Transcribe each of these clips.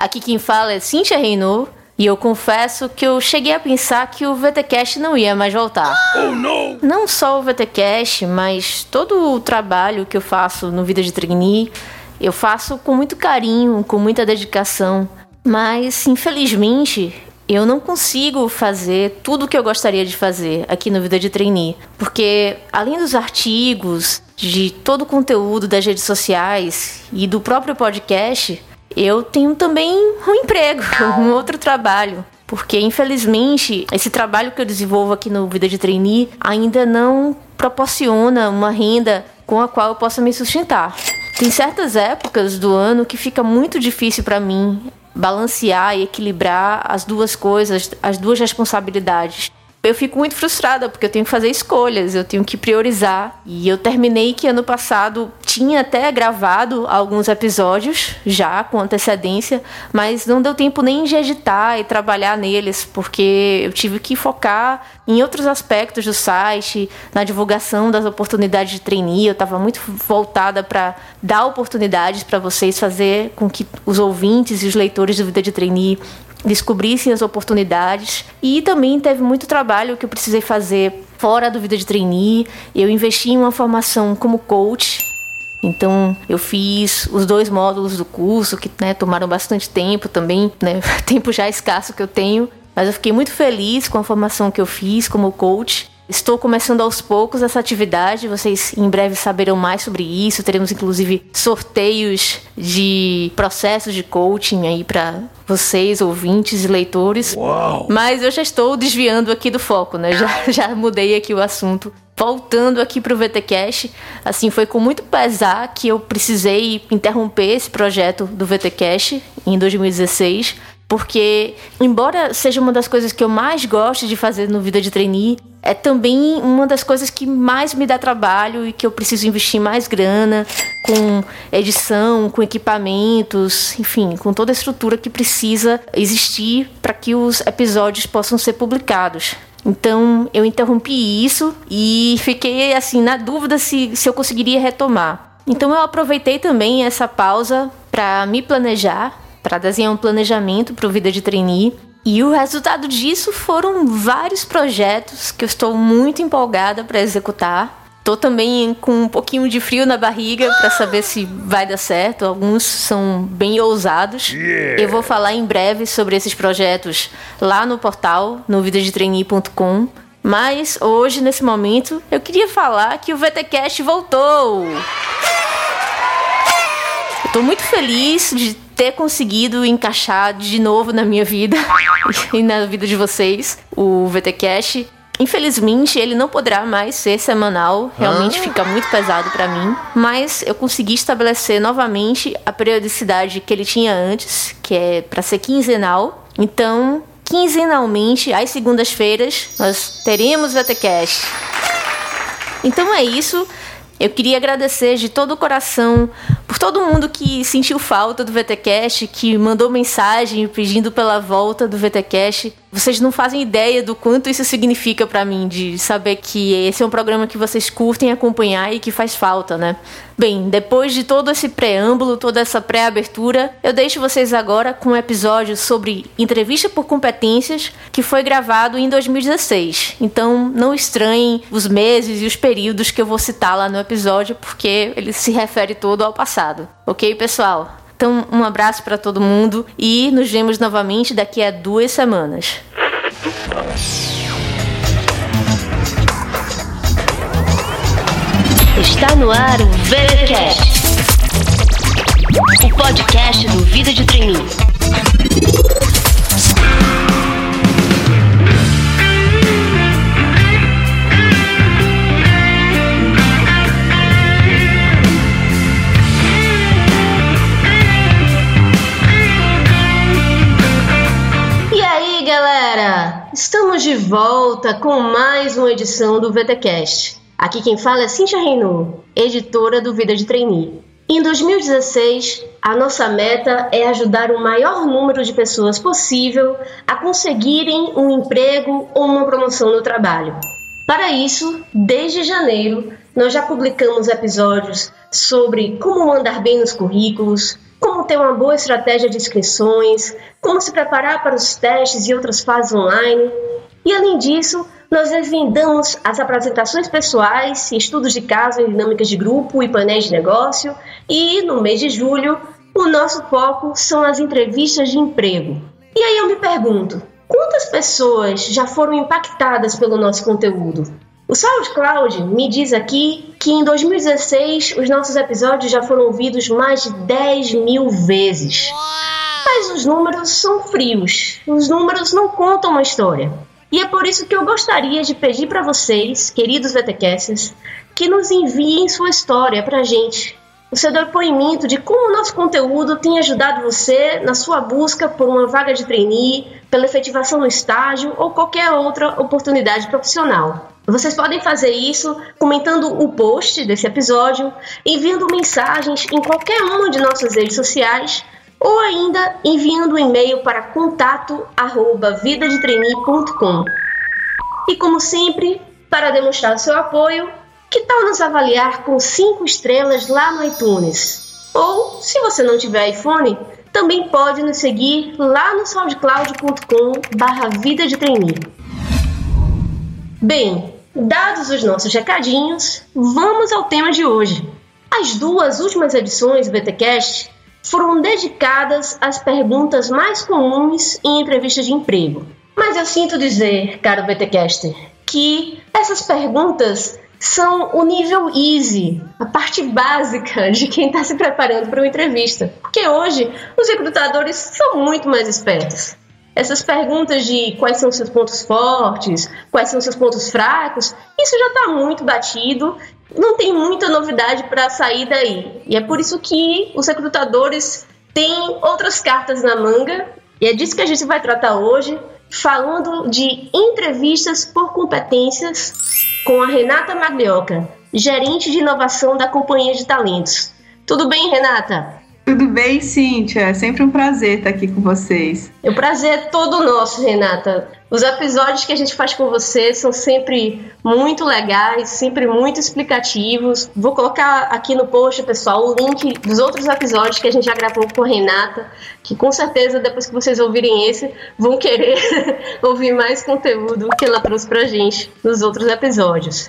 Aqui quem fala é Cintia Reinou e eu confesso que eu cheguei a pensar que o VTcast não ia mais voltar. Oh, não! Não só o VTcast, mas todo o trabalho que eu faço no Vida de Trainee, eu faço com muito carinho, com muita dedicação. Mas, infelizmente, eu não consigo fazer tudo o que eu gostaria de fazer aqui no Vida de Trainee. Porque, além dos artigos, de todo o conteúdo das redes sociais e do próprio podcast, eu tenho também um emprego, um outro trabalho. Porque, infelizmente, esse trabalho que eu desenvolvo aqui no Vida de Trainee ainda não proporciona uma renda com a qual eu possa me sustentar. Tem certas épocas do ano que fica muito difícil para mim balancear e equilibrar as duas coisas, as duas responsabilidades eu fico muito frustrada porque eu tenho que fazer escolhas, eu tenho que priorizar. E eu terminei que ano passado tinha até gravado alguns episódios já com antecedência, mas não deu tempo nem de editar e trabalhar neles, porque eu tive que focar em outros aspectos do site, na divulgação das oportunidades de trainee. Eu estava muito voltada para dar oportunidades para vocês, fazer com que os ouvintes e os leitores do Vida de Trainee descobrissem as oportunidades. E também teve muito trabalho que eu precisei fazer fora do vida de trainee. Eu investi em uma formação como coach. Então eu fiz os dois módulos do curso que né, tomaram bastante tempo também, né, tempo já escasso que eu tenho. Mas eu fiquei muito feliz com a formação que eu fiz como coach. Estou começando aos poucos essa atividade, vocês em breve saberão mais sobre isso. Teremos inclusive sorteios de processos de coaching aí para vocês, ouvintes e leitores. Uau. Mas eu já estou desviando aqui do foco, né? Já, já mudei aqui o assunto. Voltando aqui para o VTCast, assim, foi com muito pesar que eu precisei interromper esse projeto do VTCast em 2016 porque, embora seja uma das coisas que eu mais gosto de fazer no Vida de Trainee, é também uma das coisas que mais me dá trabalho e que eu preciso investir mais grana com edição, com equipamentos, enfim, com toda a estrutura que precisa existir para que os episódios possam ser publicados. Então eu interrompi isso e fiquei assim na dúvida se, se eu conseguiria retomar. Então eu aproveitei também essa pausa para me planejar para desenhar um planejamento para o Vida de Trainee. E o resultado disso foram vários projetos que eu estou muito empolgada para executar. Tô também com um pouquinho de frio na barriga para saber se vai dar certo. Alguns são bem ousados. Yeah. Eu vou falar em breve sobre esses projetos lá no portal, no vidadetrainee.com. Mas hoje, nesse momento, eu queria falar que o VTcast voltou. Estou muito feliz de ter conseguido encaixar de novo na minha vida e na vida de vocês o VTCast. Infelizmente, ele não poderá mais ser semanal, realmente ah. fica muito pesado para mim, mas eu consegui estabelecer novamente a periodicidade que ele tinha antes, que é para ser quinzenal. Então, quinzenalmente, às segundas-feiras, nós teremos VTcast. Então é isso. Eu queria agradecer de todo o coração por todo mundo que sentiu falta do VTcast, que mandou mensagem pedindo pela volta do VTcast. Vocês não fazem ideia do quanto isso significa para mim, de saber que esse é um programa que vocês curtem acompanhar e que faz falta, né? Bem, depois de todo esse preâmbulo, toda essa pré-abertura, eu deixo vocês agora com um episódio sobre entrevista por competências que foi gravado em 2016. Então, não estranhem os meses e os períodos que eu vou citar lá no episódio, porque ele se refere todo ao passado. Ok, pessoal? Então, um abraço para todo mundo e nos vemos novamente daqui a duas semanas. Está no ar o VeraCast, o podcast do Vida de Treininho. Estamos de volta com mais uma edição do VTcast. Aqui quem fala é Cintia Reinou, editora do Vida de Trainee. Em 2016, a nossa meta é ajudar o maior número de pessoas possível a conseguirem um emprego ou uma promoção no trabalho. Para isso, desde janeiro, nós já publicamos episódios sobre como mandar bem nos currículos, como ter uma boa estratégia de inscrições, como se preparar para os testes e outras fases online. E além disso, nós desvendamos as apresentações pessoais, estudos de caso em dinâmicas de grupo e painéis de negócio. E no mês de julho, o nosso foco são as entrevistas de emprego. E aí eu me pergunto, quantas pessoas já foram impactadas pelo nosso conteúdo? O SoundCloud me diz aqui que em 2016 os nossos episódios já foram ouvidos mais de 10 mil vezes. Mas os números são frios, os números não contam uma história. E é por isso que eu gostaria de pedir para vocês, queridos VTCasters, que nos enviem sua história para a gente. O seu depoimento de como o nosso conteúdo tem ajudado você na sua busca por uma vaga de trainee, pela efetivação no estágio ou qualquer outra oportunidade profissional. Vocês podem fazer isso comentando o post desse episódio, enviando mensagens em qualquer uma de nossas redes sociais ou ainda enviando um e-mail para contato@vidadetrainee.com. E como sempre, para demonstrar seu apoio, que tal nos avaliar com 5 estrelas lá no iTunes? Ou, se você não tiver iPhone, também pode nos seguir lá no soundcloud.com/vida de trainee. Bem, dados os nossos recadinhos, vamos ao tema de hoje. As duas últimas edições do BTcast foram dedicadas às perguntas mais comuns em entrevistas de emprego. Mas eu sinto dizer, caro BTcaster, que essas perguntas são o nível easy, a parte básica de quem está se preparando para uma entrevista. Porque hoje os recrutadores são muito mais espertos. Essas perguntas de quais são seus pontos fortes, quais são seus pontos fracos, isso já está muito batido, não tem muita novidade para sair daí. E é por isso que os recrutadores têm outras cartas na manga, e é disso que a gente vai tratar hoje, falando de entrevistas por competências com a Renata Maglioca, gerente de inovação da Companhia de Talentos. Tudo bem, Renata? Tudo bem, Cíntia? É sempre um prazer estar aqui com vocês. O prazer é todo nosso, Renata. Os episódios que a gente faz com você são sempre muito legais, sempre muito explicativos. Vou colocar aqui no post, pessoal, o link dos outros episódios que a gente já gravou com a Renata, que com certeza depois que vocês ouvirem esse, vão querer ouvir mais conteúdo que ela trouxe pra gente nos outros episódios.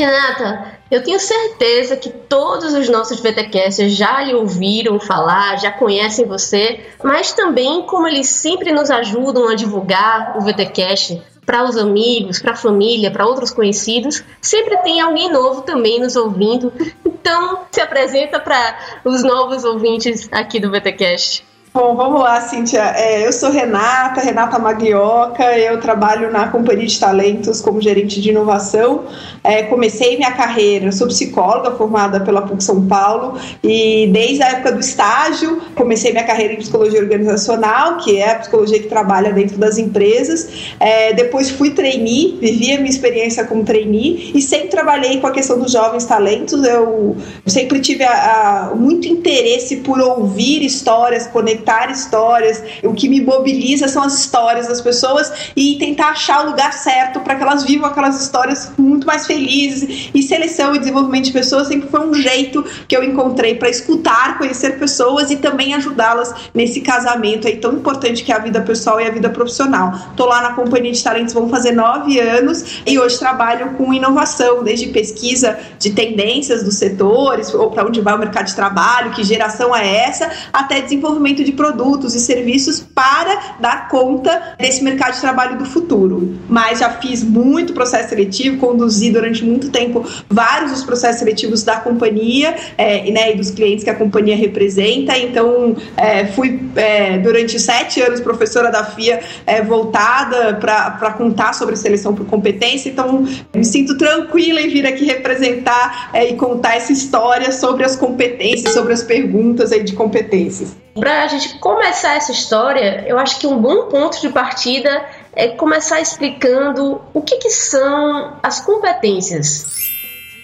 Renata, eu tenho certeza que todos os nossos VTCasters já lhe ouviram falar, já conhecem você, mas também como eles sempre nos ajudam a divulgar o VTCast para os amigos, para a família, para outros conhecidos, sempre tem alguém novo também nos ouvindo. Então, se apresenta para os novos ouvintes aqui do VTCast. Bom, vamos lá, Cíntia. É, eu sou Renata, Renata Maglioca, eu trabalho na Companhia de Talentos como gerente de inovação. É, comecei minha carreira, sou psicóloga formada pela PUC São Paulo e desde a época do estágio comecei minha carreira em psicologia organizacional, que é a psicologia que trabalha dentro das empresas. É, depois fui trainee, vivi a minha experiência como trainee e sempre trabalhei com a questão dos jovens talentos. Eu sempre tive a, a, muito interesse por ouvir histórias, conectar contar histórias. O que me mobiliza são as histórias das pessoas e tentar achar o lugar certo para que elas vivam aquelas histórias muito mais felizes. E seleção e desenvolvimento de pessoas sempre foi um jeito que eu encontrei para escutar, conhecer pessoas e também ajudá-las nesse casamento aí tão importante que é a vida pessoal e a vida profissional. Tô lá na Companhia de Talentos, vão fazer nove anos e hoje trabalho com inovação, desde pesquisa de tendências dos setores, ou para onde vai o mercado de trabalho, que geração é essa, até desenvolvimento de de produtos e serviços para dar conta desse mercado de trabalho do futuro. Mas já fiz muito processo seletivo, conduzi durante muito tempo vários dos processos seletivos da companhia é, né, e dos clientes que a companhia representa. Então, é, fui é, durante sete anos professora da FIA é, voltada para contar sobre seleção por competência. Então, me sinto tranquila em vir aqui representar é, e contar essa história sobre as competências, sobre as perguntas aí de competências. Para a gente começar essa história, eu acho que um bom ponto de partida é começar explicando o que, que são as competências.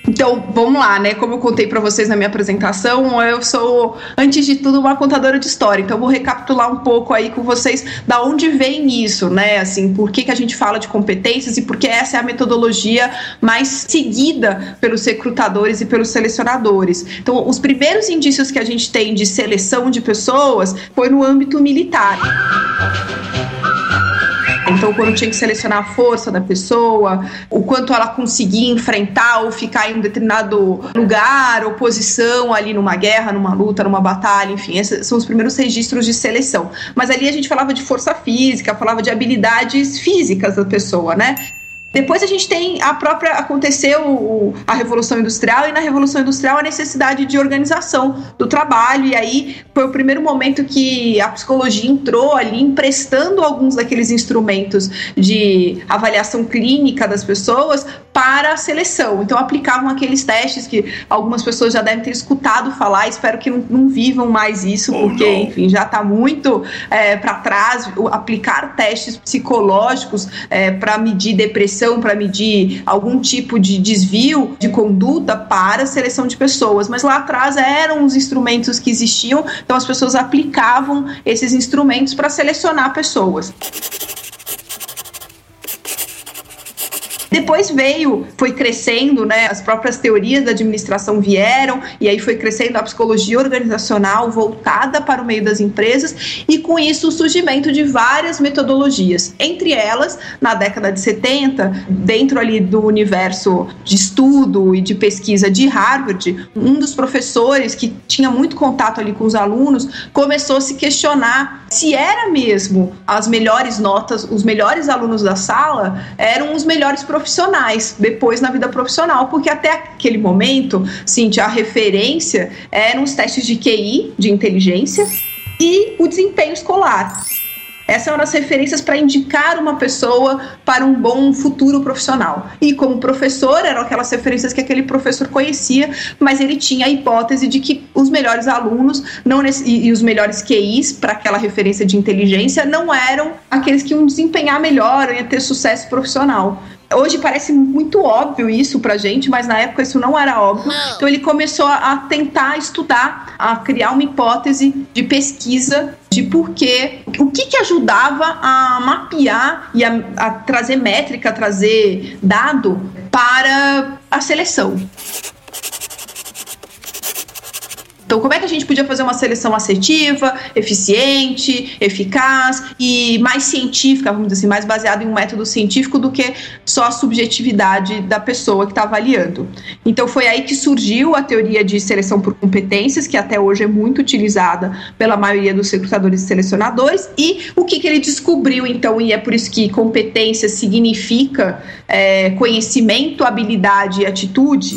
Então, vamos lá, né? Como eu contei para vocês na minha apresentação, eu sou, antes de tudo, uma contadora de história. Então, vou recapitular um pouco aí com vocês da onde vem isso, né? Assim, por que, que a gente fala de competências e por que essa é a metodologia mais seguida pelos recrutadores e pelos selecionadores. Então, os primeiros indícios que a gente tem de seleção de pessoas foi no âmbito militar. Então, quando tinha que selecionar a força da pessoa, o quanto ela conseguia enfrentar ou ficar em um determinado lugar ou posição ali numa guerra, numa luta, numa batalha, enfim, esses são os primeiros registros de seleção. Mas ali a gente falava de força física, falava de habilidades físicas da pessoa, né? Depois a gente tem a própria. Aconteceu a Revolução Industrial, e na Revolução Industrial a necessidade de organização do trabalho, e aí foi o primeiro momento que a psicologia entrou ali, emprestando alguns daqueles instrumentos de avaliação clínica das pessoas para a seleção. Então aplicavam aqueles testes que algumas pessoas já devem ter escutado falar, espero que não, não vivam mais isso, oh, porque, não. enfim, já está muito é, para trás aplicar testes psicológicos é, para medir depressão para medir algum tipo de desvio de conduta para a seleção de pessoas, mas lá atrás eram os instrumentos que existiam, então as pessoas aplicavam esses instrumentos para selecionar pessoas. Depois veio, foi crescendo, né? As próprias teorias da administração vieram e aí foi crescendo a psicologia organizacional voltada para o meio das empresas e com isso o surgimento de várias metodologias. Entre elas, na década de 70, dentro ali do universo de estudo e de pesquisa de Harvard, um dos professores que tinha muito contato ali com os alunos começou a se questionar se era mesmo as melhores notas, os melhores alunos da sala eram os melhores professores profissionais, depois na vida profissional, porque até aquele momento, Cintia, a referência eram os testes de QI, de inteligência, e o desempenho escolar. Essas eram as referências para indicar uma pessoa para um bom futuro profissional. E como professor, eram aquelas referências que aquele professor conhecia, mas ele tinha a hipótese de que os melhores alunos não e, os melhores QIs para aquela referência de inteligência não eram aqueles que iam desempenhar melhor, iam ter sucesso profissional. Hoje parece muito óbvio isso pra gente, mas na época isso não era óbvio. Não. Então ele começou a tentar estudar, a criar uma hipótese de pesquisa de porquê, o que, que ajudava a mapear e a, a trazer métrica, a trazer dado para a seleção. Então, como é que a gente podia fazer uma seleção assertiva, eficiente, eficaz e mais científica, vamos dizer assim, mais baseada em um método científico do que só a subjetividade da pessoa que está avaliando? Então, foi aí que surgiu a teoria de seleção por competências, que até hoje é muito utilizada pela maioria dos recrutadores e selecionadores. E o que, que ele descobriu, então, e é por isso que competência significa é, conhecimento, habilidade e atitude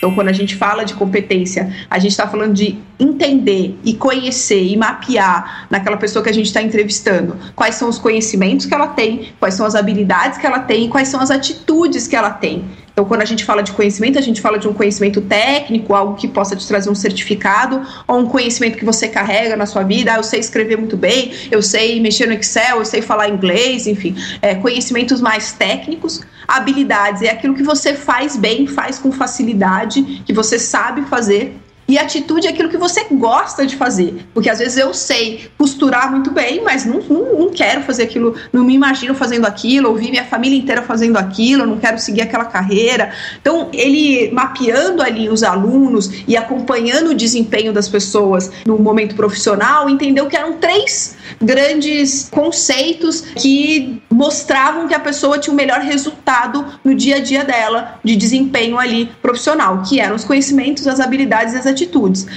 então, quando a gente fala de competência, a gente está falando de entender e conhecer e mapear naquela pessoa que a gente está entrevistando quais são os conhecimentos que ela tem, quais são as habilidades que ela tem e quais são as atitudes que ela tem. Então, quando a gente fala de conhecimento, a gente fala de um conhecimento técnico, algo que possa te trazer um certificado, ou um conhecimento que você carrega na sua vida. Ah, eu sei escrever muito bem, eu sei mexer no Excel, eu sei falar inglês, enfim. É, conhecimentos mais técnicos. Habilidades é aquilo que você faz bem, faz com facilidade, que você sabe fazer e atitude é aquilo que você gosta de fazer. Porque às vezes eu sei costurar muito bem, mas não, não, não quero fazer aquilo, não me imagino fazendo aquilo, ouvir minha família inteira fazendo aquilo, não quero seguir aquela carreira. Então, ele mapeando ali os alunos e acompanhando o desempenho das pessoas no momento profissional, entendeu que eram três grandes conceitos que mostravam que a pessoa tinha o melhor resultado no dia a dia dela de desempenho ali profissional, que eram os conhecimentos, as habilidades e as.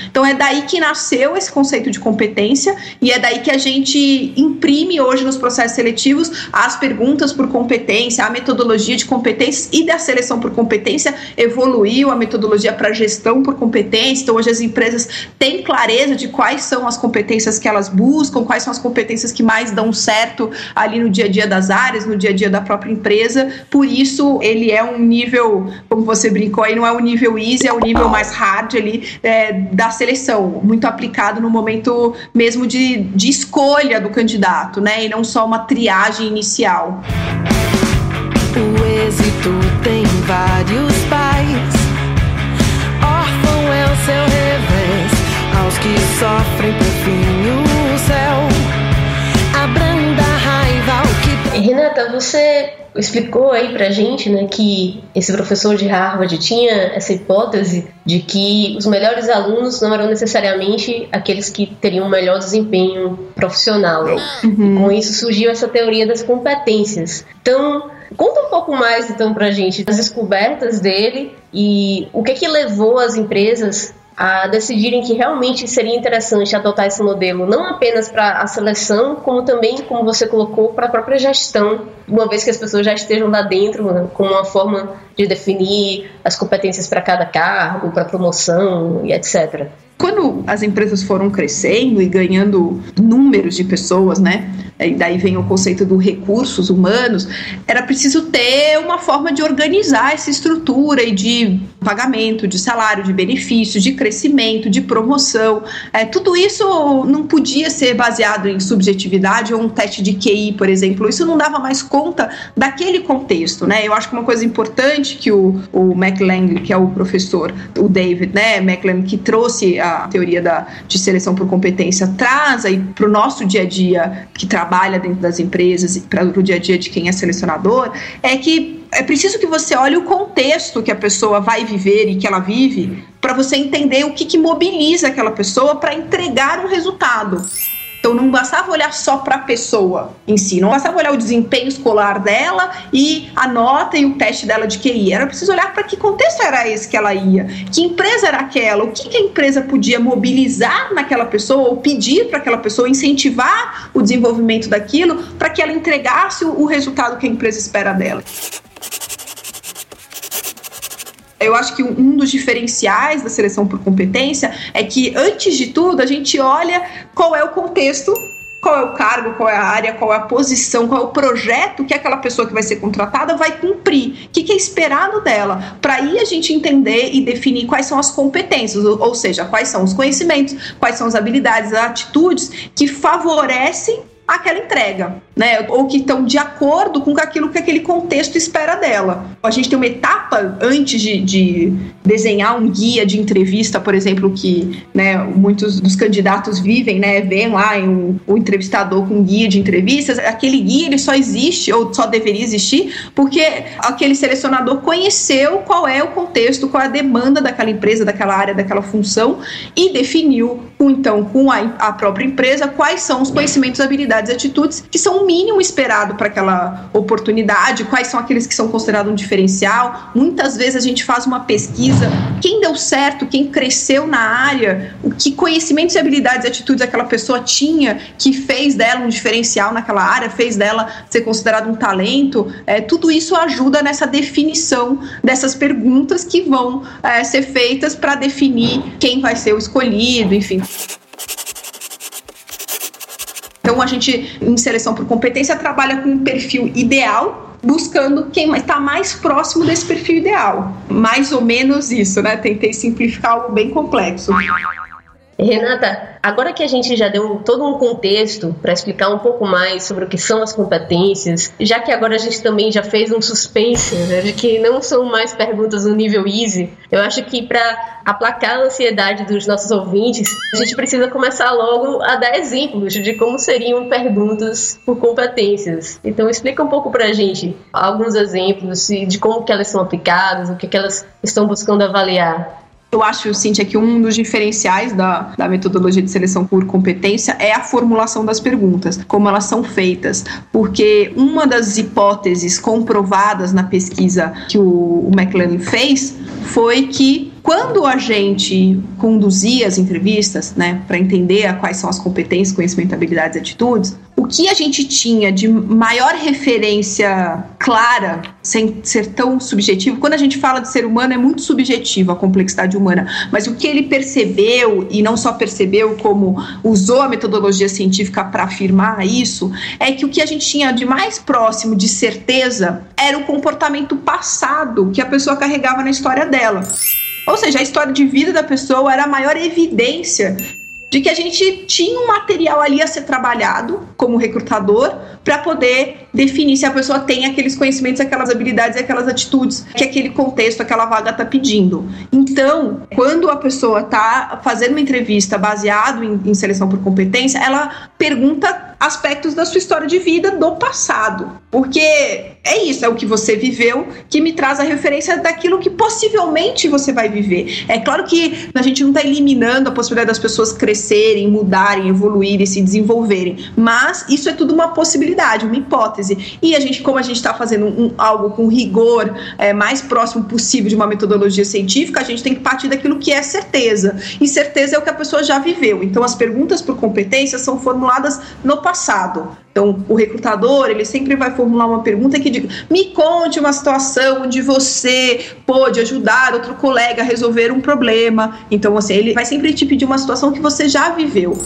Então é daí que nasceu esse conceito de competência e é daí que a gente imprime hoje nos processos seletivos as perguntas por competência, a metodologia de competências e da seleção por competência evoluiu a metodologia para gestão por competência. Então hoje as empresas têm clareza de quais são as competências que elas buscam, quais são as competências que mais dão certo ali no dia a dia das áreas, no dia a dia da própria empresa. Por isso ele é um nível, como você brincou aí, não é um nível easy, é um nível mais hard ali é, da seleção, muito aplicado no momento mesmo de, de escolha do candidato, né? E não só uma triagem inicial. O êxito tem vários pais seu revés aos que sofrem por fim o céu. Renata, você explicou aí pra gente, né, que esse professor de Harvard tinha essa hipótese de que os melhores alunos não eram necessariamente aqueles que teriam um melhor desempenho profissional. Uhum. Com isso surgiu essa teoria das competências. Então, conta um pouco mais então pra gente das descobertas dele e o que que levou as empresas a decidirem que realmente seria interessante adotar esse modelo, não apenas para a seleção, como também, como você colocou, para a própria gestão, uma vez que as pessoas já estejam lá dentro, né, com uma forma de definir as competências para cada cargo, para promoção e etc. Quando as empresas foram crescendo e ganhando números de pessoas, né? E daí vem o conceito dos recursos humanos, era preciso ter uma forma de organizar essa estrutura e de pagamento, de salário, de benefícios, de crescimento, de promoção. É, tudo isso não podia ser baseado em subjetividade ou um teste de QI, por exemplo. Isso não dava mais conta daquele contexto, né? Eu acho que uma coisa importante que o, o McLang, que é o professor, o David, né, McLang, que trouxe a teoria da, de seleção por competência, traz aí para o nosso dia a dia, que trabalha dentro das empresas, para o dia a dia de quem é selecionador, é que é preciso que você olhe o contexto que a pessoa vai viver e que ela vive para você entender o que, que mobiliza aquela pessoa para entregar um resultado. Então não bastava olhar só para a pessoa em si, não bastava olhar o desempenho escolar dela e a nota e o teste dela de QI. Era preciso olhar para que contexto era esse que ela ia, que empresa era aquela, o que, que a empresa podia mobilizar naquela pessoa ou pedir para aquela pessoa, incentivar o desenvolvimento daquilo para que ela entregasse o, o resultado que a empresa espera dela. Eu acho que um dos diferenciais da seleção por competência é que, antes de tudo, a gente olha qual é o contexto qual é o cargo, qual é a área, qual é a posição, qual é o projeto que aquela pessoa que vai ser contratada vai cumprir, o que, é esperado dela, para aí a gente entender e definir quais são as competências, ou seja, quais são os conhecimentos, quais são as habilidades, as atitudes que favorecem aquela entrega, né? Ou que estão de acordo com aquilo que aquele contexto espera dela. A gente tem uma etapa antes de, de desenhar um guia de entrevista, por exemplo, que né, muitos dos candidatos vivem, né? Vem lá um, o entrevistador com um guia de entrevistas. Aquele guia ele só existe ou só deveria existir porque aquele selecionador conheceu qual é o contexto, qual é a demanda daquela empresa, daquela área, daquela função e definiu então com a, a própria empresa quais são os conhecimentos, habilidades atitudes que são mínimo esperado para aquela oportunidade, quais são aqueles que são considerados um diferencial. Muitas vezes a gente faz uma pesquisa, quem deu certo, quem cresceu na área, o que conhecimentos e habilidades e atitudes aquela pessoa tinha que fez dela um diferencial naquela área, fez dela ser considerado um talento. É, tudo isso ajuda nessa definição dessas perguntas que vão é, ser feitas para definir quem vai ser o escolhido, enfim. Então a gente, em seleção por competência, trabalha com um perfil ideal, buscando quem está mais próximo desse perfil ideal. Mais ou menos isso, né? Tentei simplificar algo bem complexo. Renata, agora que a gente já deu todo um contexto para explicar um pouco mais sobre o que são as competências, já que agora a gente também já fez um suspense né, de que não são mais perguntas no nível easy, eu acho que para aplacar a ansiedade dos nossos ouvintes, a gente precisa começar logo a dar exemplos de como seriam perguntas por competências. Então explica um pouco para a gente alguns exemplos de como que elas são aplicadas, o que, que elas estão buscando avaliar. Eu acho, Cintia, que um dos diferenciais da, da metodologia de seleção por competência é a formulação das perguntas, como elas são feitas. Porque uma das hipóteses comprovadas na pesquisa que o, o McLaren fez foi que quando a gente conduzia as entrevistas, né, para entender quais são as competências, conhecimento, habilidades e atitudes, o que a gente tinha de maior referência clara, sem ser tão subjetivo, quando a gente fala de ser humano é muito subjetivo a complexidade humana, mas o que ele percebeu e não só percebeu como usou a metodologia científica para afirmar isso, é que o que a gente tinha de mais próximo de certeza era o comportamento passado que a pessoa carregava na história dela. Ou seja, a história de vida da pessoa era a maior evidência de que a gente tinha um material ali a ser trabalhado como recrutador para poder definir se a pessoa tem aqueles conhecimentos, aquelas habilidades, aquelas atitudes que aquele contexto, aquela vaga está pedindo. Então, quando a pessoa está fazendo uma entrevista baseado em, em seleção por competência, ela pergunta aspectos da sua história de vida do passado. Porque é isso, é o que você viveu que me traz a referência daquilo que possivelmente você vai viver. É claro que a gente não está eliminando a possibilidade das pessoas crescerem, mudarem, evoluírem, se desenvolverem, mas isso é tudo uma possibilidade, uma hipótese. E a gente, como a gente está fazendo um, algo com rigor é, mais próximo possível de uma metodologia científica, a gente tem que partir daquilo que é certeza. E certeza é o que a pessoa já viveu. Então, as perguntas por competência são formuladas no passado. Então, o recrutador, ele sempre vai formular uma pergunta que diga: me conte uma situação onde você pôde ajudar outro colega a resolver um problema. Então, assim, ele vai sempre te pedir uma situação que você já viveu.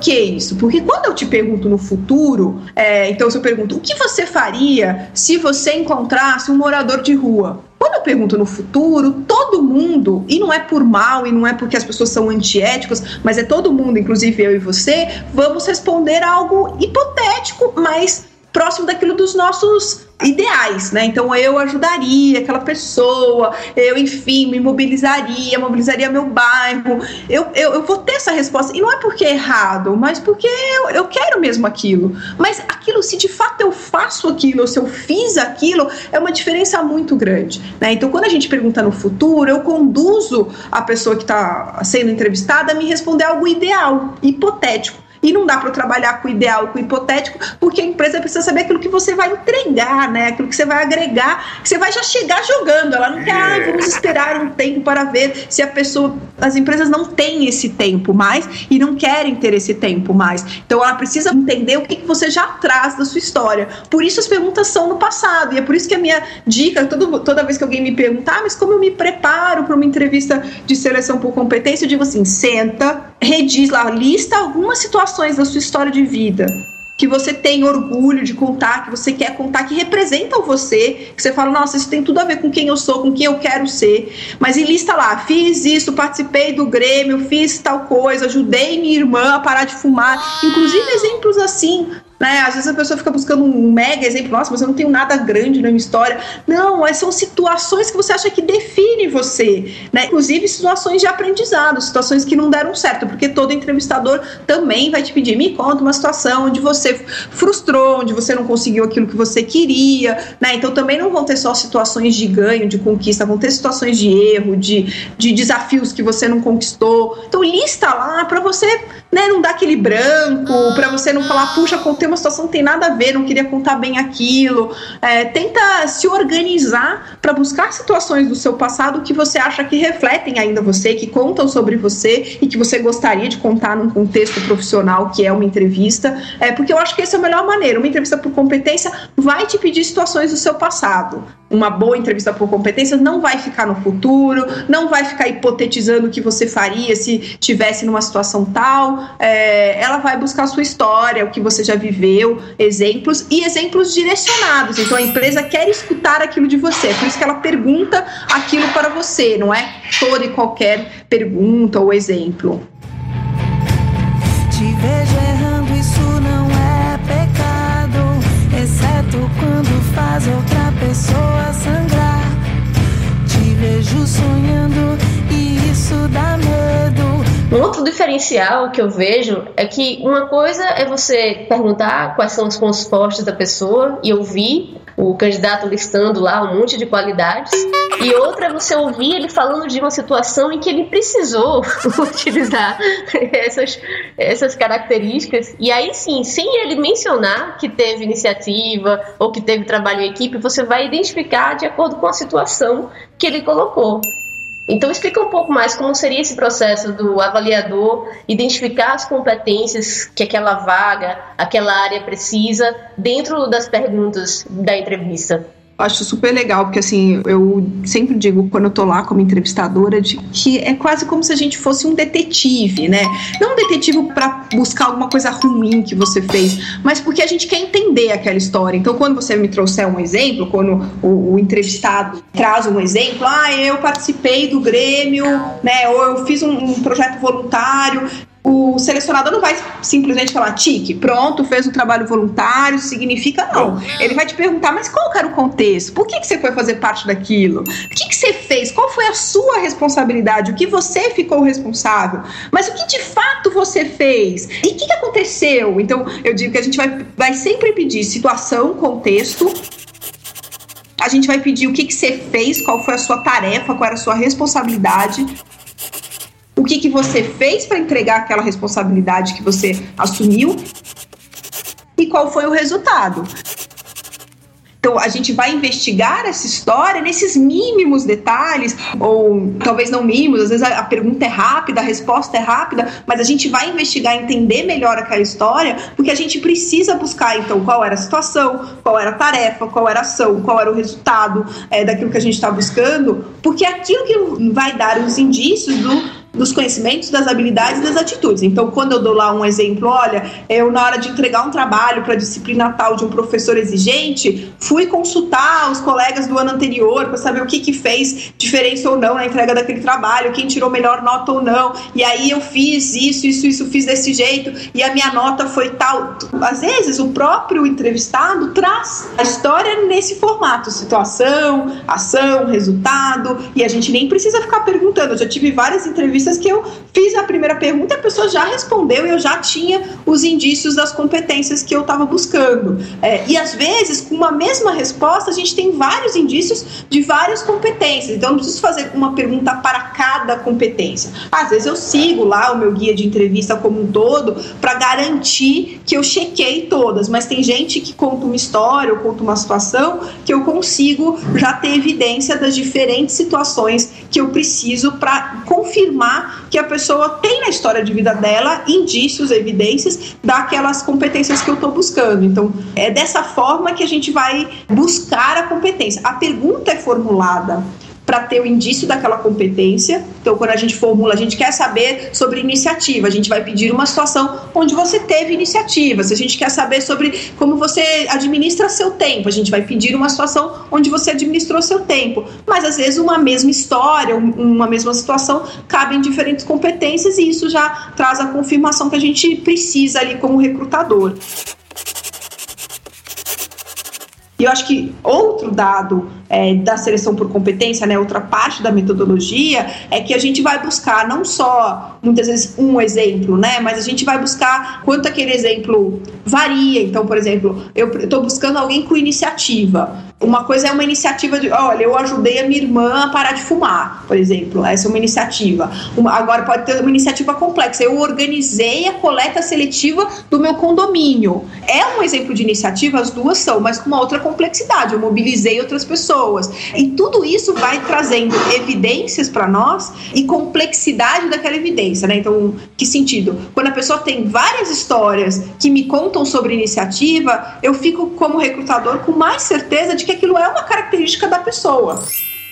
Que isso? Porque quando eu te pergunto no futuro, é, então se eu pergunto o que você faria se você encontrasse um morador de rua? Quando eu pergunto no futuro, todo mundo, e não é por mal, e não é porque as pessoas são antiéticas, mas é todo mundo, inclusive eu e você, vamos responder algo hipotético, mas próximo daquilo dos nossos ideais, né? Então eu ajudaria aquela pessoa, eu, enfim, me mobilizaria, mobilizaria meu bairro. Eu, eu, eu vou ter essa resposta. E não é porque é errado, mas porque eu, eu quero mesmo aquilo. Mas aquilo, se de fato eu faço aquilo, se eu fiz aquilo, é uma diferença muito grande. Né? Então, quando a gente pergunta no futuro, eu conduzo a pessoa que está sendo entrevistada a me responder algo ideal, hipotético. E não dá para trabalhar com o ideal, com o hipotético, porque a empresa precisa saber aquilo que você vai entregar, né? Aquilo que você vai agregar, que você vai já chegar jogando. Ela não quer, ah, vamos esperar um tempo para ver se a pessoa. As empresas não têm esse tempo mais e não querem ter esse tempo mais. Então ela precisa entender o que, que você já traz da sua história. Por isso as perguntas são no passado. E é por isso que a minha dica, todo, toda vez que alguém me perguntar, ah, mas como eu me preparo para uma entrevista de seleção por competência, eu digo assim: senta, rediz lá, lista algumas situações situações da sua história de vida que você tem orgulho de contar, que você quer contar, que representam você, que você fala, nossa, isso tem tudo a ver com quem eu sou, com quem eu quero ser. Mas e lista lá, fiz isso, participei do Grêmio, fiz tal coisa, ajudei minha irmã a parar de fumar. Inclusive exemplos assim, né? Às vezes a pessoa fica buscando um mega exemplo, nossa, mas eu não tenho nada grande na minha história. Não, são situações que você acha que define você, né? Inclusive situações de aprendizado, situações que não deram certo, porque todo entrevistador também vai te pedir, me conta uma situação onde você frustrou, onde você não conseguiu aquilo que você queria, né? Então também não vão ter só situações de ganho, de conquista, vão ter situações de erro, de, de desafios que você não conquistou. Então lista lá para você, né, não dar aquele branco, para você não falar, puxa, contei uma situação não tem nada a ver, não queria contar bem aquilo. É, tenta se organizar para buscar situações do seu passado que você acha que refletem ainda você, que contam sobre você e que você gostaria de contar num contexto profissional que é uma entrevista. É, porque eu acho que essa é a melhor maneira. Uma entrevista por competência vai te pedir situações do seu passado. Uma boa entrevista por competência não vai ficar no futuro, não vai ficar hipotetizando o que você faria se tivesse numa situação tal. É, ela vai buscar a sua história, o que você já viveu viveu, exemplos e exemplos direcionados. Então a empresa quer escutar aquilo de você, é por isso que ela pergunta aquilo para você, não é toda e qualquer pergunta ou exemplo. Te vejo errando, isso não é pecado, exceto quando faz outra pessoa sangrar. Te vejo sonhando e isso dá medo. Um outro diferencial que eu vejo é que uma coisa é você perguntar quais são os pontos fortes da pessoa e ouvir o candidato listando lá um monte de qualidades, e outra é você ouvir ele falando de uma situação em que ele precisou utilizar essas, essas características, e aí sim, sem ele mencionar que teve iniciativa ou que teve trabalho em equipe, você vai identificar de acordo com a situação que ele colocou. Então, explica um pouco mais como seria esse processo do avaliador identificar as competências que aquela vaga, aquela área precisa dentro das perguntas da entrevista. Acho super legal, porque assim, eu sempre digo quando eu tô lá como entrevistadora, de que é quase como se a gente fosse um detetive, né? Não um detetive para buscar alguma coisa ruim que você fez, mas porque a gente quer entender aquela história. Então, quando você me trouxer um exemplo, quando o, o entrevistado traz um exemplo, ah, eu participei do Grêmio, né? Ou eu fiz um, um projeto voluntário o selecionador não vai simplesmente falar tique, pronto, fez um trabalho voluntário, significa não. Ele vai te perguntar, mas qual era o contexto? Por que, que você foi fazer parte daquilo? O que, que você fez? Qual foi a sua responsabilidade? O que você ficou responsável? Mas o que de fato você fez? E o que, que aconteceu? Então, eu digo que a gente vai, vai sempre pedir situação, contexto, a gente vai pedir o que, que você fez, qual foi a sua tarefa, qual era a sua responsabilidade o que, que você fez para entregar aquela responsabilidade que você assumiu e qual foi o resultado. Então, a gente vai investigar essa história nesses mínimos detalhes, ou talvez não mínimos, às vezes a, pergunta é rápida, a resposta é rápida, mas a gente vai investigar, entender melhor aquela história, porque a gente precisa buscar, então, qual era a situação, qual era a tarefa, qual era a ação, qual era o resultado é, daquilo que a gente está buscando, porque é aquilo que vai dar os indícios do dos conhecimentos, das habilidades e das atitudes. Então, quando eu dou lá um exemplo, olha, eu na hora de entregar um trabalho para a disciplina tal de um professor exigente, fui consultar os colegas do ano anterior para saber o que, que fez diferença ou não na entrega daquele trabalho, quem tirou melhor nota ou não. E aí eu fiz isso, isso, isso, fiz desse jeito e a minha nota foi tal. Às vezes o próprio entrevistado traz a história nesse formato, situação, ação, resultado, e a gente nem precisa ficar perguntando. Eu já tive várias entrevistas entrevistas que eu fiz a primeira pergunta a pessoa já respondeu e eu já tinha os indícios das competências que eu estava buscando. É, e às vezes, com uma mesma resposta, a gente tem vários indícios de várias competências. Então, eu não preciso fazer uma pergunta para cada competência. Às vezes, eu sigo lá o meu guia de entrevista como um todo para garantir que eu chequei todas, mas tem gente que conta uma história ou conta uma situação que eu consigo já ter evidência das diferentes situações que eu preciso para confirmar que a pessoa tem na história de vida dela indícios, evidências daquelas competências que eu estou buscando. Então, é dessa forma que a gente vai buscar a competência. A pergunta é formulada para ter o indício daquela competência. Então, quando a gente formula, a gente quer saber sobre iniciativa, a gente vai pedir uma situação onde você teve iniciativa. Se a gente quer saber sobre como você administra seu tempo, a gente vai pedir uma situação onde você administrou seu tempo. Mas às vezes uma mesma história, uma mesma situação cabem diferentes competências e isso já traz a confirmação que a gente precisa ali como recrutador. E eu acho que outro dado é, da seleção por competência, né, outra parte da metodologia, é que a gente vai buscar não só, muitas vezes, um exemplo, né, mas a gente vai buscar quanto aquele exemplo varia. Então, por exemplo, eu estou buscando alguém com iniciativa. Uma coisa é uma iniciativa de, olha, eu ajudei a minha irmã a parar de fumar, por exemplo. Essa é uma iniciativa. Uma, agora pode ter uma iniciativa complexa. Eu organizei a coleta seletiva do meu condomínio. É um exemplo de iniciativa, as duas são, mas com uma outra complexidade. Eu mobilizei outras pessoas. E tudo isso vai trazendo evidências para nós e complexidade daquela evidência, né? Então, que sentido? Quando a pessoa tem várias histórias que me contam sobre iniciativa, eu fico como recrutador com mais certeza de que aquilo é uma característica da pessoa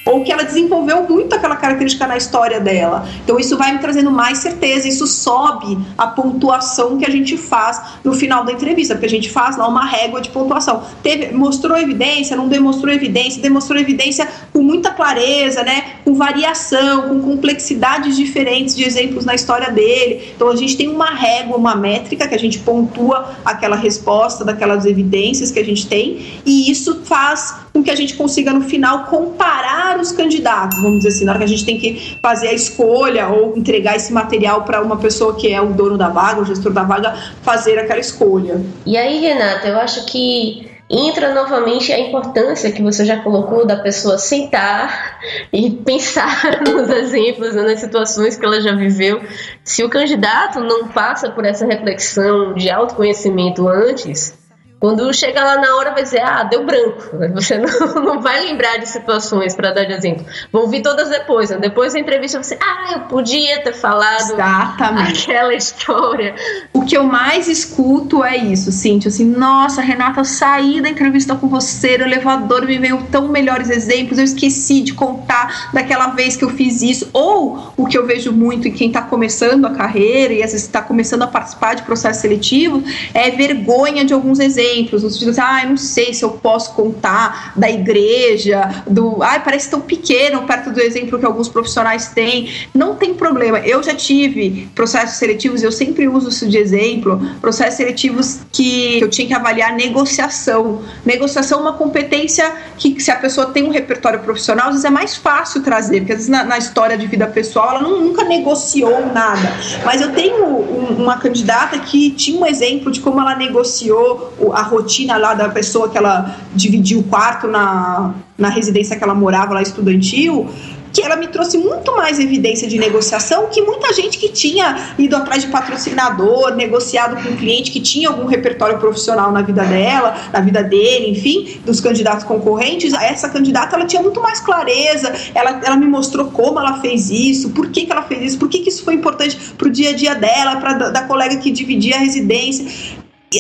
ou que ela desenvolveu muito aquela característica na história dela. Então isso vai me trazendo mais certeza, isso sobe a pontuação que a gente faz no final da entrevista, porque a gente faz lá uma régua de pontuação. Teve, mostrou evidência, não demonstrou evidência, demonstrou evidência com muita clareza, né? Com variação, com complexidades diferentes de exemplos na história dele. Então a gente tem uma régua, uma métrica que a gente pontua aquela resposta daquelas evidências que a gente tem, e isso faz com que a gente consiga no final comparar os candidatos, vamos dizer assim, na hora que a gente tem que fazer a escolha ou entregar esse material para uma pessoa que é o dono da vaga, o gestor da vaga, fazer aquela escolha. E aí, Renata, eu acho que entra novamente a importância que você já colocou da pessoa sentar e pensar nos exemplos, nas situações que ela já viveu. Se o candidato não passa por essa reflexão de autoconhecimento antes, Quando chega lá na hora, vai dizer, ah, deu branco. Você não, não vai lembrar de situações para dar de exemplo. Vão vir todas depois. Né? Depois da entrevista, você, ah, eu podia ter falado Exatamente. aquela história. O que eu mais escuto é isso, Cintia. Assim, nossa, Renata, eu saí da entrevista com você, no elevador me veio tão melhores exemplos, eu esqueci de contar daquela vez que eu fiz isso. Ou o que eu vejo muito em quem está começando a carreira e às vezes está começando a participar de processo seletivo é vergonha de alguns exemplos exemplos, no sentido ah, não sei se eu posso contar da igreja, do, ah, parece tão pequeno perto do exemplo que alguns profissionais têm. Não tem problema. Eu já tive processos seletivos, eu sempre uso isso de exemplo, processos seletivos que eu tinha que avaliar negociação. Negociação é uma competência que, se a pessoa tem um repertório profissional, às vezes é mais fácil trazer, porque às vezes na, na história de vida pessoal ela nunca negociou nada. Mas eu tenho um, uma candidata que tinha um exemplo de como ela negociou a rotina lá da pessoa que ela dividiu o quarto na, na residência que ela morava, lá estudantil, que ela me trouxe muito mais evidência de negociação que muita gente que tinha ido atrás de patrocinador, negociado com um cliente que tinha algum repertório profissional na vida dela, na vida dele, enfim, dos candidatos concorrentes. Essa candidata ela tinha muito mais clareza, ela, ela me mostrou como ela fez isso, por que, que ela fez isso, por que, que isso foi importante para o dia a dia dela, para da, da colega que dividia a residência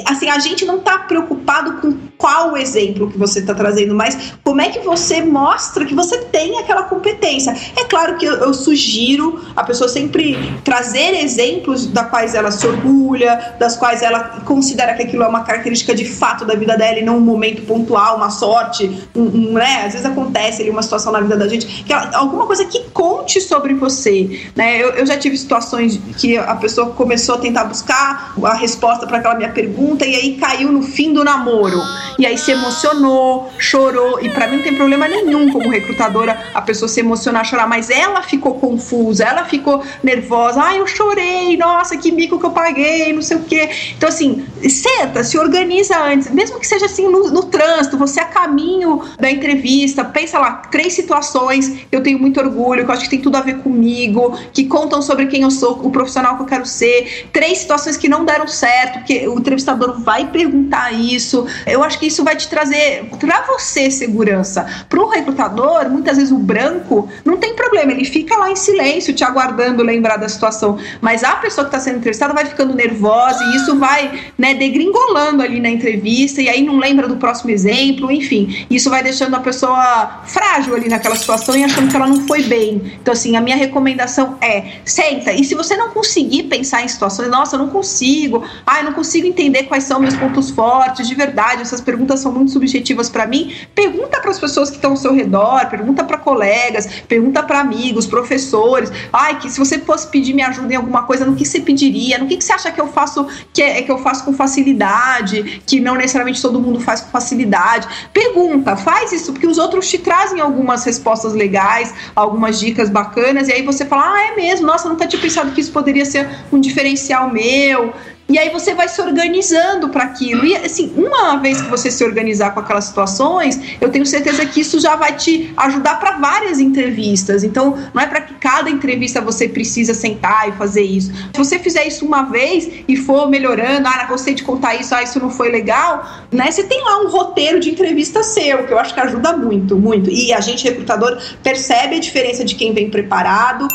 assim, a gente não está preocupado com qual exemplo que você está trazendo, mas como é que você mostra que você tem aquela competência. É claro que eu, eu, sugiro a pessoa sempre trazer exemplos da quais ela se orgulha, das quais ela considera que aquilo é uma característica de fato da vida dela e não um momento pontual, uma sorte, um, um, né? Às vezes acontece ali uma situação na vida da gente, que ela, alguma coisa que conte sobre você, né? Eu, eu já tive situações que a pessoa começou a tentar buscar a resposta para aquela minha pergunta e aí caiu no fim do namoro e aí se emocionou, chorou. E para mim não tem problema nenhum como recrutadora a pessoa se emocionar, chorar, mas ela ficou confusa, ela ficou nervosa. Ah, eu chorei, nossa, que bico que eu paguei, não sei o quê. Então, assim, senta, se organiza antes, mesmo que seja assim no, no trânsito, você a caminho da entrevista, pensa lá, três situações que eu tenho muito orgulho, que eu acho que tem tudo a ver comigo, que contam sobre quem eu sou, o profissional que eu quero ser, três situações que não deram certo, porque o entrevistador vai perguntar isso. Eu acho que isso vai te trazer para você segurança. Para o recrutador, muitas vezes o branco não tem problema, ele fica lá em silêncio, te aguardando lembrar da situação. Mas a pessoa que está sendo entrevistada vai ficando nervosa e isso vai né, degringolando ali na entrevista e aí não lembra do próximo exemplo, enfim. Isso vai deixando a pessoa frágil ali naquela situação e achando que ela não foi bem. Então, assim, a minha recomendação é senta. E se você não conseguir pensar em situações, nossa, eu não consigo, ah, eu não consigo entender quais são meus pontos fortes, de verdade, essas perguntas são muito subjetivas para mim, pergunta para as pessoas que estão ao seu redor, pergunta para colegas, pergunta para amigos, professores. Ai, que se você fosse pedir me ajuda em alguma coisa, no que você pediria? No que, que você acha que eu faço que é, que eu faço com facilidade, que não necessariamente todo mundo faz com facilidade? Pergunta, faz isso, porque os outros te trazem algumas respostas legais, algumas dicas bacanas, e aí você fala: "Ah, é mesmo? Nossa, nunca tinha pensado que isso poderia ser um diferencial meu". E aí você vai se organizando para aquilo. E assim, uma vez que você se organizar com aquelas situações, eu tenho certeza que isso já vai te ajudar para várias entrevistas. Então, não é para que cada entrevista você precisa sentar e fazer isso. Se você fizer isso uma vez e for melhorando, ah, gostei de contar isso, ah, isso não foi legal, né? Você tem lá um roteiro de entrevista seu, que eu acho que ajuda muito, muito. E a gente recrutador percebe a diferença de quem vem preparado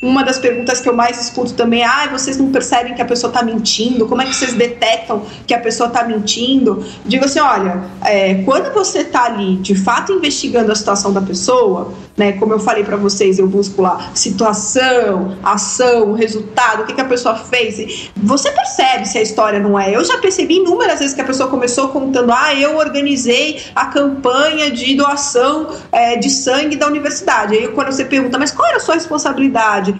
uma das perguntas que eu mais escuto também é: ah, vocês não percebem que a pessoa está mentindo? Como é que vocês detectam que a pessoa está mentindo? Digo assim: olha, é, quando você está ali de fato investigando a situação da pessoa, né, como eu falei para vocês, eu busco lá situação, ação, resultado, o que, que a pessoa fez. Você percebe se a história não é. Eu já percebi inúmeras vezes que a pessoa começou contando: ah, eu organizei a campanha de doação é, de sangue da universidade. Aí quando você pergunta, mas qual era a sua responsabilidade?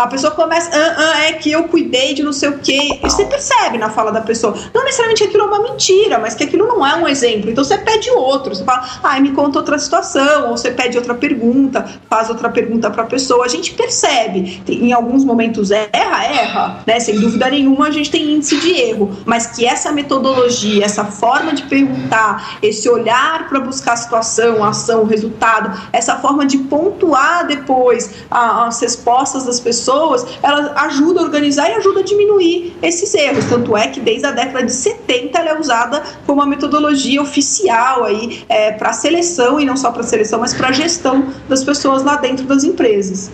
A pessoa começa, ah, ah, é que eu cuidei de não sei o quê. Você percebe na fala da pessoa. Não necessariamente aquilo é uma mentira, mas que aquilo não é um exemplo. Então você pede outro. Você fala, ah, me conta outra situação. Ou você pede outra pergunta, faz outra pergunta para a pessoa. A gente percebe. Em alguns momentos erra, erra. Né? Sem dúvida nenhuma, a gente tem índice de erro. Mas que essa metodologia, essa forma de perguntar, esse olhar para buscar a situação, a ação, o resultado, essa forma de pontuar depois as respostas das pessoas pessoas, ela ajuda a organizar e ajuda a diminuir esses erros. Tanto é que desde a década de 70 ela é usada como uma metodologia oficial aí é, para seleção e não só para seleção, mas para gestão das pessoas lá dentro das empresas.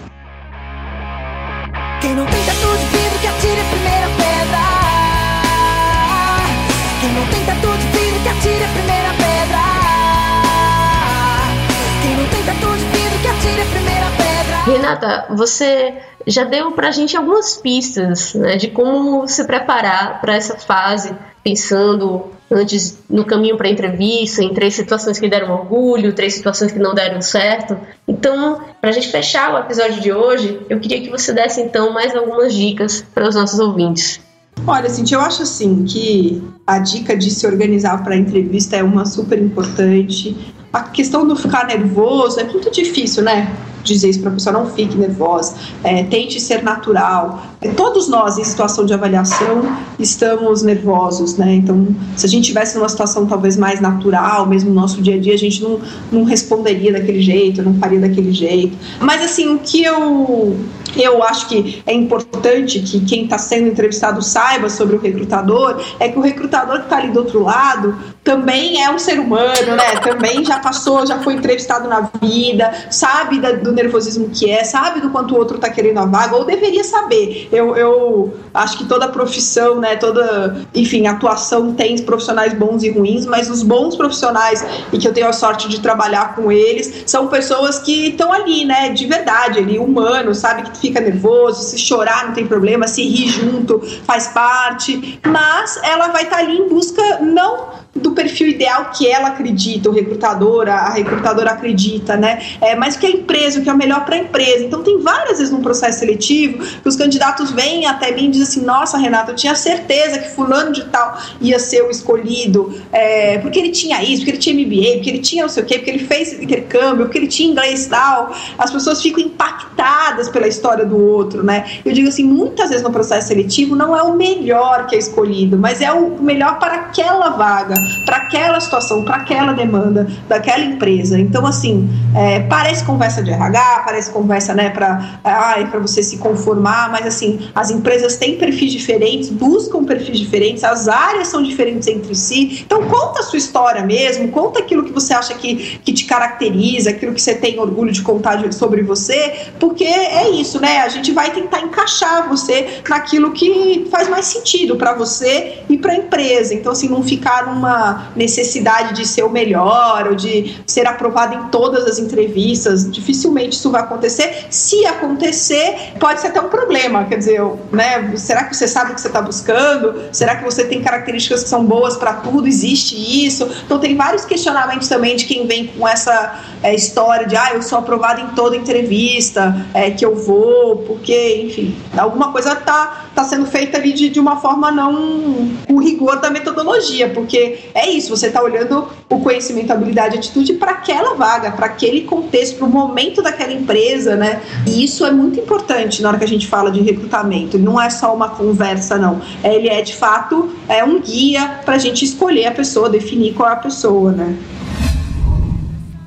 Renata, você já deu pra gente algumas pistas né, de como se preparar para essa fase, pensando antes no caminho para a entrevista, em três situações que deram orgulho, três situações que não deram certo. Então, para a gente fechar o episódio de hoje, eu queria que você desse então mais algumas dicas para os nossos ouvintes. Olha, Cintia, eu acho assim que a dica de se organizar para a entrevista é uma super importante. A questão do ficar nervoso é muito difícil, né? Dizer isso para a pessoa, não fique nervosa, é, tente ser natural. É, todos nós, em situação de avaliação, estamos nervosos, né? Então, se a gente tivesse numa situação talvez mais natural, mesmo no nosso dia a dia, a gente não, não responderia daquele jeito, não faria daquele jeito. Mas, assim, o que eu eu acho que é importante que quem está sendo entrevistado saiba sobre o recrutador é que o recrutador que está ali do outro lado também é um ser humano, né? Também já passou, já foi entrevistado na vida, sabe da, do nervosismo que é, sabe do quanto o outro está querendo a vaga, ou deveria saber. Eu, eu acho que toda profissão, né, toda, enfim, atuação tem profissionais bons e ruins, mas os bons profissionais, e que eu tenho a sorte de trabalhar com eles, são pessoas que estão ali, né, de verdade, ali, humano, sabe, que fica nervoso, se chorar não tem problema, se rir junto faz parte, mas ela vai estar tá ali em busca não do perfil ideal que ela acredita, o recrutador, a recrutadora acredita, né? É, mas que é empresa, o que é melhor para a empresa. Então, tem várias vezes num processo seletivo que os candidatos vêm até mim e dizem assim: Nossa, Renata, eu tinha certeza que Fulano de Tal ia ser o escolhido, é, porque ele tinha isso, porque ele tinha MBA, porque ele tinha não sei o quê, porque ele fez intercâmbio, porque ele tinha inglês tal. As pessoas ficam impactadas pela história do outro, né? Eu digo assim: muitas vezes no processo seletivo não é o melhor que é escolhido, mas é o melhor para aquela vaga para aquela situação, para aquela demanda daquela empresa. Então, assim, é, parece conversa de RH, parece conversa né, para para você se conformar, mas assim, as empresas têm perfis diferentes, buscam perfis diferentes, as áreas são diferentes entre si. Então, conta a sua história mesmo, conta aquilo que você acha que, que te caracteriza, aquilo que você tem orgulho de contar sobre você, porque é isso, né? A gente vai tentar encaixar você naquilo que faz mais sentido para você e para a empresa. Então, assim, não ficar numa necessidade de ser o melhor ou de ser aprovado em todas as entrevistas. Dificilmente isso vai acontecer. Se acontecer, pode ser até um problema. Quer dizer, né, será que você sabe o que você está buscando? Será que você tem características que são boas para tudo? Existe isso? Então, tem vários questionamentos também de quem vem com essa é, história de ah, eu sou aprovado em toda entrevista é, que eu vou, porque, enfim, alguma coisa está tá sendo feita ali de, de uma forma não com rigor da metodologia, porque é isso, você está olhando o conhecimento, habilidade, atitude para aquela vaga, para aquele contexto, para o momento daquela empresa, né? E isso é muito importante na hora que a gente fala de recrutamento. Não é só uma conversa, não. Ele é de fato é um guia para a gente escolher a pessoa, definir qual é a pessoa, né?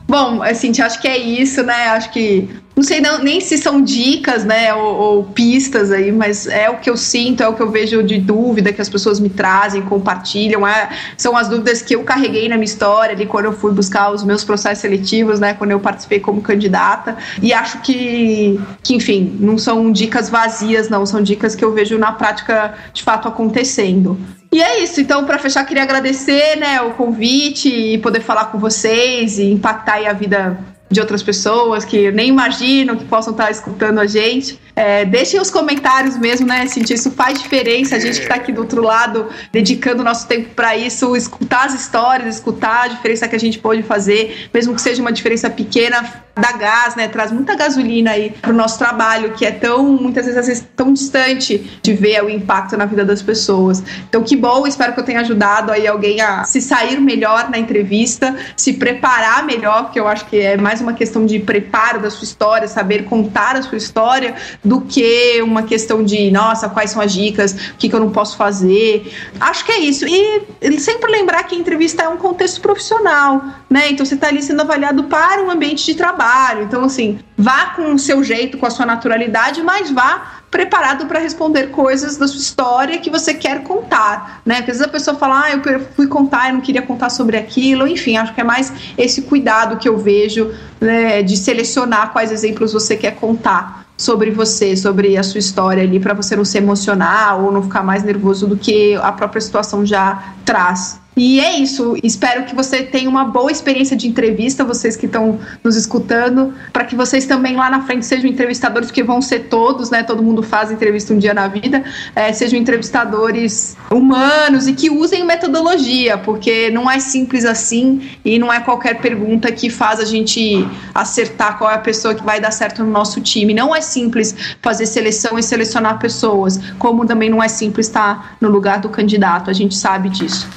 Bom, assim, acho que é isso, né? Acho que não sei não, nem se são dicas, né, ou, ou, pistas aí, mas é o que eu sinto, é o que eu vejo de dúvida que as pessoas me trazem, compartilham, é, são as dúvidas que eu carreguei na minha história ali quando eu fui buscar os meus processos seletivos, né, quando eu participei como candidata, e acho que, que enfim, não são dicas vazias, não, são dicas que eu vejo na prática de fato acontecendo. E é isso, então, para fechar, queria agradecer né, o convite e poder falar com vocês e impactar a vida de outras pessoas que nem imaginam que possam estar escutando a gente. É, deixem os comentários mesmo, né, Cintia? Isso faz diferença. A gente que está aqui do outro lado, dedicando nosso tempo para isso, escutar as histórias, escutar a diferença que a gente pode fazer, mesmo que seja uma diferença pequena, da gás, né? Traz muita gasolina aí para o nosso trabalho, que é tão, muitas vezes, às vezes, tão distante de ver o impacto na vida das pessoas. Então, que bom, espero que eu tenha ajudado aí alguém a se sair melhor na entrevista, se preparar melhor, porque eu acho que é mais uma questão de preparo da sua história, saber contar a sua história, do que uma questão de, nossa, quais são as dicas, o que, que eu não posso fazer. Acho que é isso. E sempre lembrar que a entrevista é um contexto profissional, né? Então você está ali sendo avaliado para um ambiente de trabalho. Então, assim, vá com o seu jeito, com a sua naturalidade, mas vá preparado para responder coisas da sua história que você quer contar, né? Às vezes a pessoa fala, ah, eu fui contar e não queria contar sobre aquilo, enfim, acho que é mais esse cuidado que eu vejo né, de selecionar quais exemplos você quer contar sobre você, sobre a sua história ali, para você não se emocionar ou não ficar mais nervoso do que a própria situação já traz. E é isso. Espero que você tenha uma boa experiência de entrevista, vocês que estão nos escutando, para que vocês também lá na frente sejam entrevistadores, porque vão ser todos, né? Todo mundo faz entrevista um dia na vida, é, sejam entrevistadores humanos e que usem metodologia, porque não é simples assim e não é qualquer pergunta que faz a gente acertar qual é a pessoa que vai dar certo no nosso time. Não é simples fazer seleção e selecionar pessoas, como também não é simples estar no lugar do candidato, a gente sabe disso.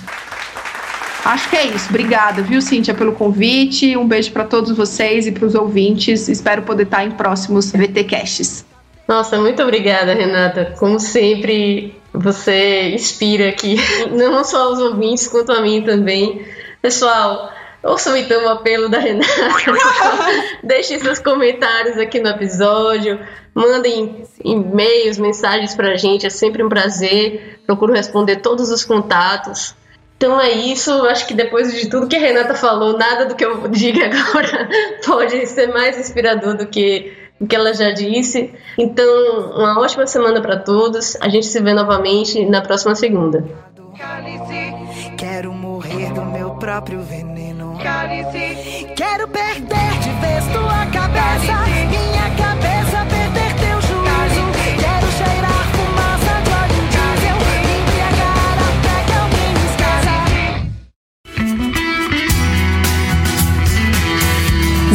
Acho que é isso. Obrigada, viu, Cíntia, pelo convite. Um beijo para todos vocês e para os ouvintes. Espero poder estar em próximos VTcasts. Nossa, muito obrigada, Renata. Como sempre, você inspira aqui, não só os ouvintes, quanto a mim também. Pessoal, ouçam então o apelo da Renata. Deixem seus comentários aqui no episódio. Mandem e-mails, mensagens para a gente. É sempre um prazer. Procuro responder todos os contatos. Então é isso, acho que depois de tudo que a Renata falou, nada do que eu diga agora pode ser mais inspirador do que o que ela já disse. Então, uma ótima semana para todos. A gente se vê novamente na próxima segunda. Quero morrer do meu próprio veneno. Quero perder de vez tua cabeça, minha cabeça